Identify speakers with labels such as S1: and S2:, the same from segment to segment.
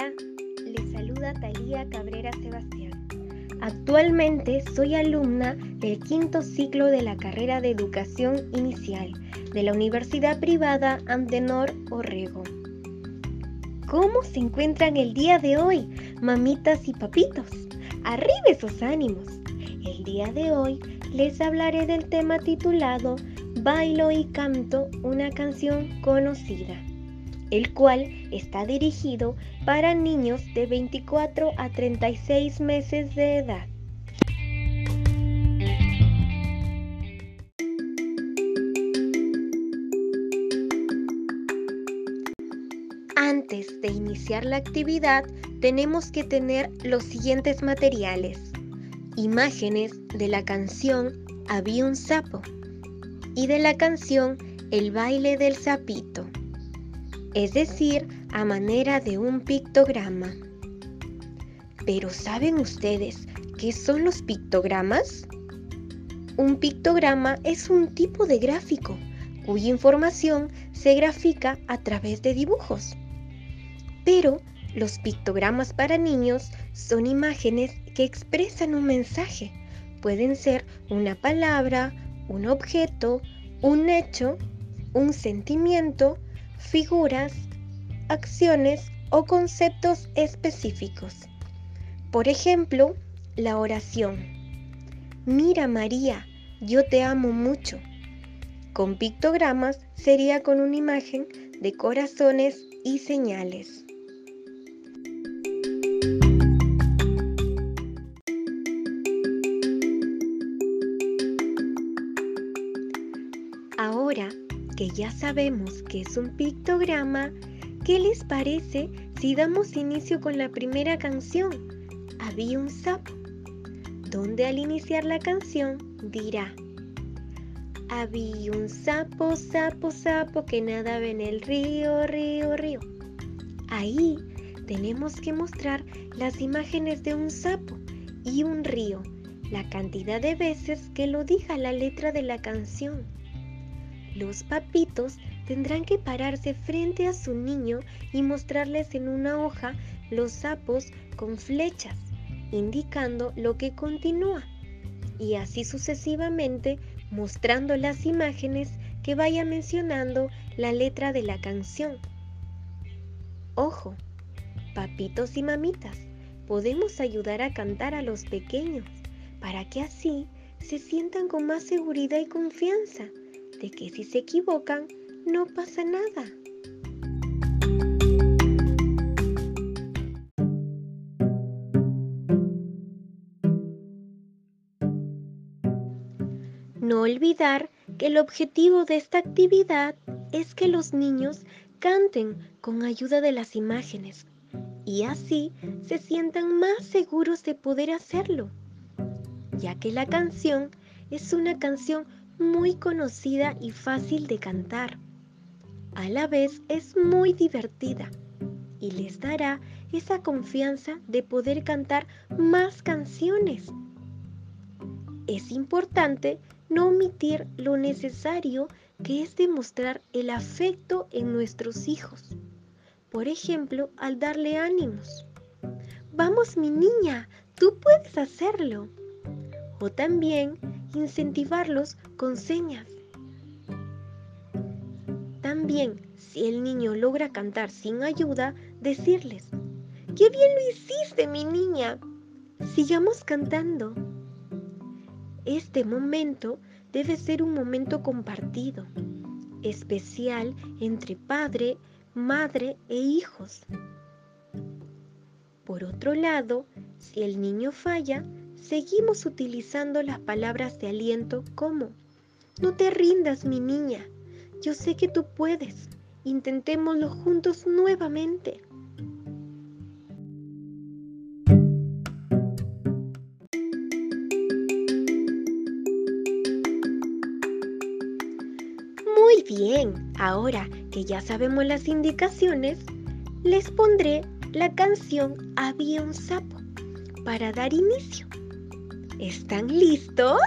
S1: Hola, les saluda Talía Cabrera Sebastián. Actualmente soy alumna del quinto ciclo de la carrera de Educación Inicial de la Universidad Privada Antenor Orrego. ¿Cómo se encuentran el día de hoy, mamitas y papitos? Arriba esos ánimos. El día de hoy les hablaré del tema titulado Bailo y canto una canción conocida el cual está dirigido para niños de 24 a 36 meses de edad. Antes de iniciar la actividad, tenemos que tener los siguientes materiales. Imágenes de la canción Había un sapo y de la canción El baile del sapito es decir, a manera de un pictograma. Pero ¿saben ustedes qué son los pictogramas? Un pictograma es un tipo de gráfico cuya información se grafica a través de dibujos. Pero los pictogramas para niños son imágenes que expresan un mensaje. Pueden ser una palabra, un objeto, un hecho, un sentimiento, figuras, acciones o conceptos específicos. Por ejemplo, la oración. Mira María, yo te amo mucho. Con pictogramas sería con una imagen de corazones y señales. Sabemos que es un pictograma, ¿qué les parece si damos inicio con la primera canción? Había un sapo, donde al iniciar la canción dirá, había un sapo, sapo, sapo que nadaba en el río, río, río. Ahí tenemos que mostrar las imágenes de un sapo y un río, la cantidad de veces que lo diga la letra de la canción. Los papitos tendrán que pararse frente a su niño y mostrarles en una hoja los sapos con flechas, indicando lo que continúa. Y así sucesivamente mostrando las imágenes que vaya mencionando la letra de la canción. Ojo, papitos y mamitas, podemos ayudar a cantar a los pequeños para que así se sientan con más seguridad y confianza de que si se equivocan no pasa nada. No olvidar que el objetivo de esta actividad es que los niños canten con ayuda de las imágenes y así se sientan más seguros de poder hacerlo, ya que la canción es una canción muy conocida y fácil de cantar. A la vez es muy divertida y les dará esa confianza de poder cantar más canciones. Es importante no omitir lo necesario que es demostrar el afecto en nuestros hijos. Por ejemplo, al darle ánimos. Vamos mi niña, tú puedes hacerlo. O también incentivarlos con señas. También, si el niño logra cantar sin ayuda, decirles, ¡qué bien lo hiciste, mi niña! Sigamos cantando. Este momento debe ser un momento compartido, especial entre padre, madre e hijos. Por otro lado, si el niño falla, seguimos utilizando las palabras de aliento como, no te rindas mi niña, yo sé que tú puedes, intentémoslo juntos nuevamente. Muy bien, ahora que ya sabemos las indicaciones, les pondré la canción Había un sapo para dar inicio. ¿Están listos?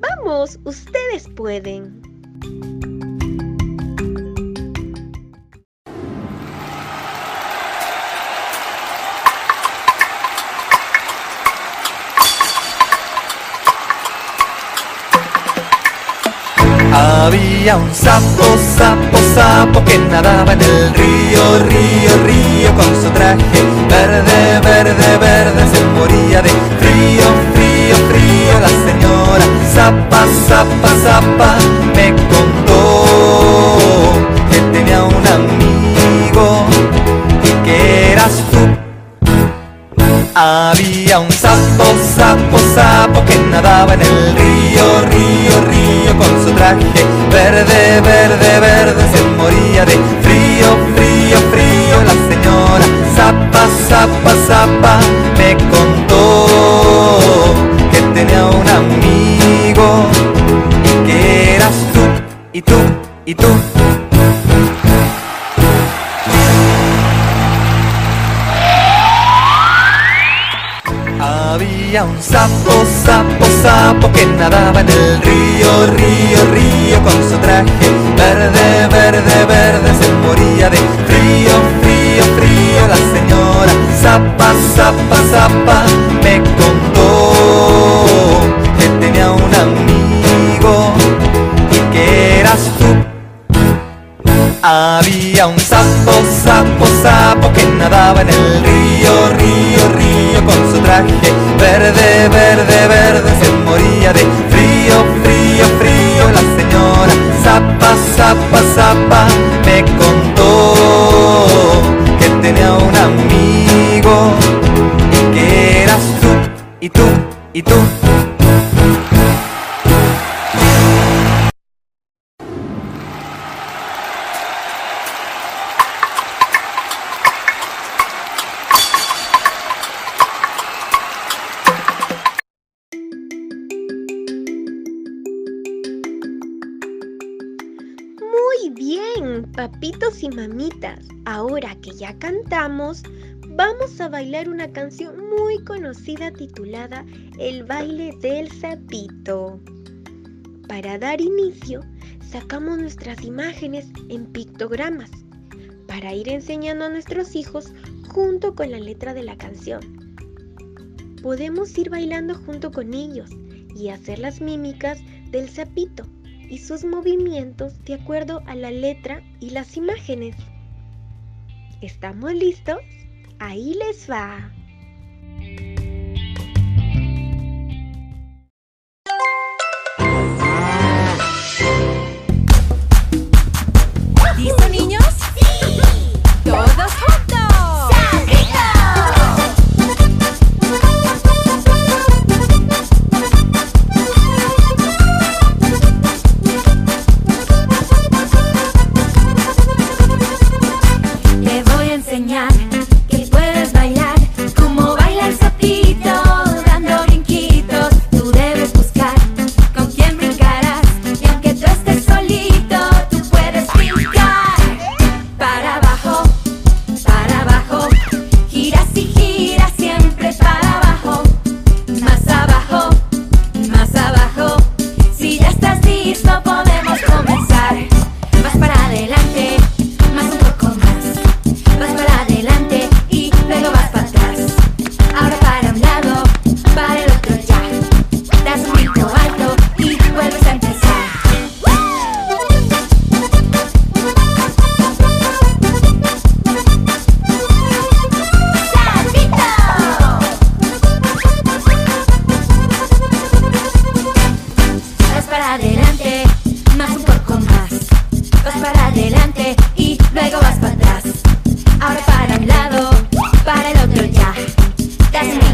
S1: Vamos, ustedes pueden.
S2: Había un sapo, sapo, sapo que nadaba en el río, río, río con su traje verde, verde, verde zapa, zapa, zapa me contó que tenía un amigo y que eras tú había un sapo, sapo, sapo que nadaba en el río, río, río con su traje verde, verde, verde y tú un sapo, sapo, sapo que nadaba en el río, río, río con su traje verde, verde, verde se moría de frío, frío, frío. La señora zapa, zapa, zapa me contó que tenía un amigo y que eras tú y tú y tú
S1: papitos y mamitas. Ahora que ya cantamos, vamos a bailar una canción muy conocida titulada El baile del sapito. Para dar inicio, sacamos nuestras imágenes en pictogramas para ir enseñando a nuestros hijos junto con la letra de la canción. Podemos ir bailando junto con ellos y hacer las mímicas del sapito y sus movimientos de acuerdo a la letra y las imágenes. ¿Estamos listos? Ahí les va.
S3: para un lado,
S4: para el otro ya.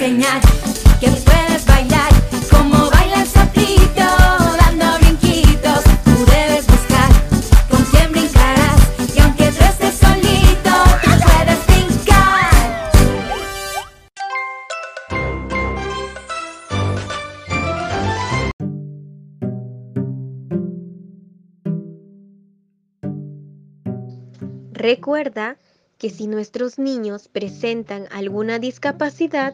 S4: Que puedes bailar
S3: como baila el sapito, dando brinquitos. Tú debes buscar con quién brincarás y aunque tú estés solito, tú puedes brincar.
S1: Recuerda que si nuestros niños presentan alguna discapacidad,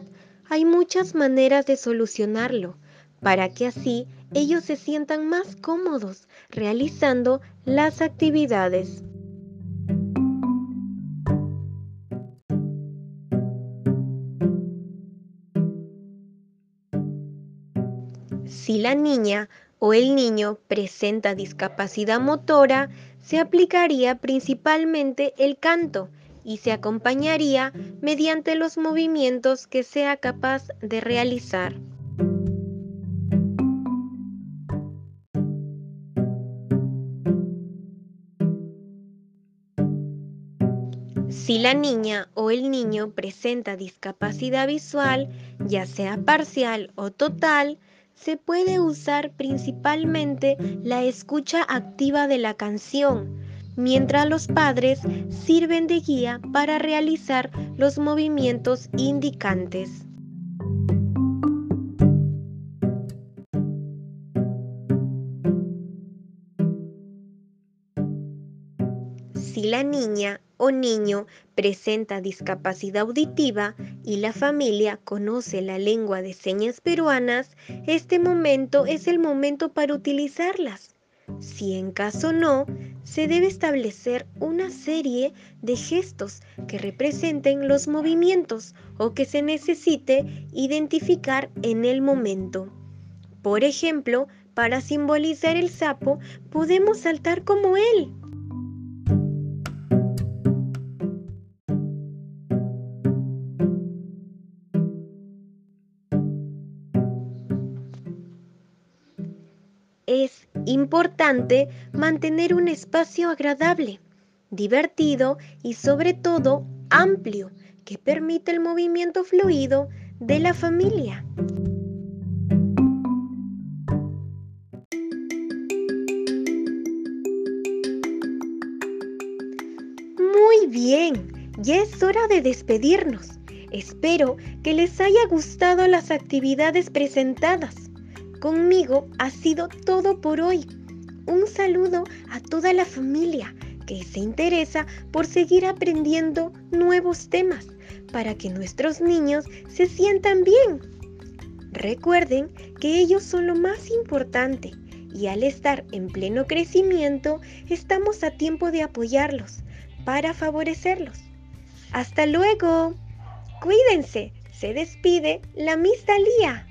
S1: hay muchas maneras de solucionarlo para que así ellos se sientan más cómodos realizando las actividades. Si la niña o el niño presenta discapacidad motora, se aplicaría principalmente el canto y se acompañaría mediante los movimientos que sea capaz de realizar. Si la niña o el niño presenta discapacidad visual, ya sea parcial o total, se puede usar principalmente la escucha activa de la canción, mientras los padres sirven de guía para realizar los movimientos indicantes. Si la niña o niño presenta discapacidad auditiva y la familia conoce la lengua de señas peruanas, este momento es el momento para utilizarlas. Si en caso no, se debe establecer una serie de gestos que representen los movimientos o que se necesite identificar en el momento. Por ejemplo, para simbolizar el sapo, podemos saltar como él. Importante mantener un espacio agradable, divertido y sobre todo amplio que permita el movimiento fluido de la familia. Muy bien, ya es hora de despedirnos. Espero que les haya gustado las actividades presentadas. Conmigo ha sido todo por hoy. Un saludo a toda la familia que se interesa por seguir aprendiendo nuevos temas para que nuestros niños se sientan bien. Recuerden que ellos son lo más importante y al estar en pleno crecimiento estamos a tiempo de apoyarlos para favorecerlos. Hasta luego. Cuídense. Se despide la Miss Lía.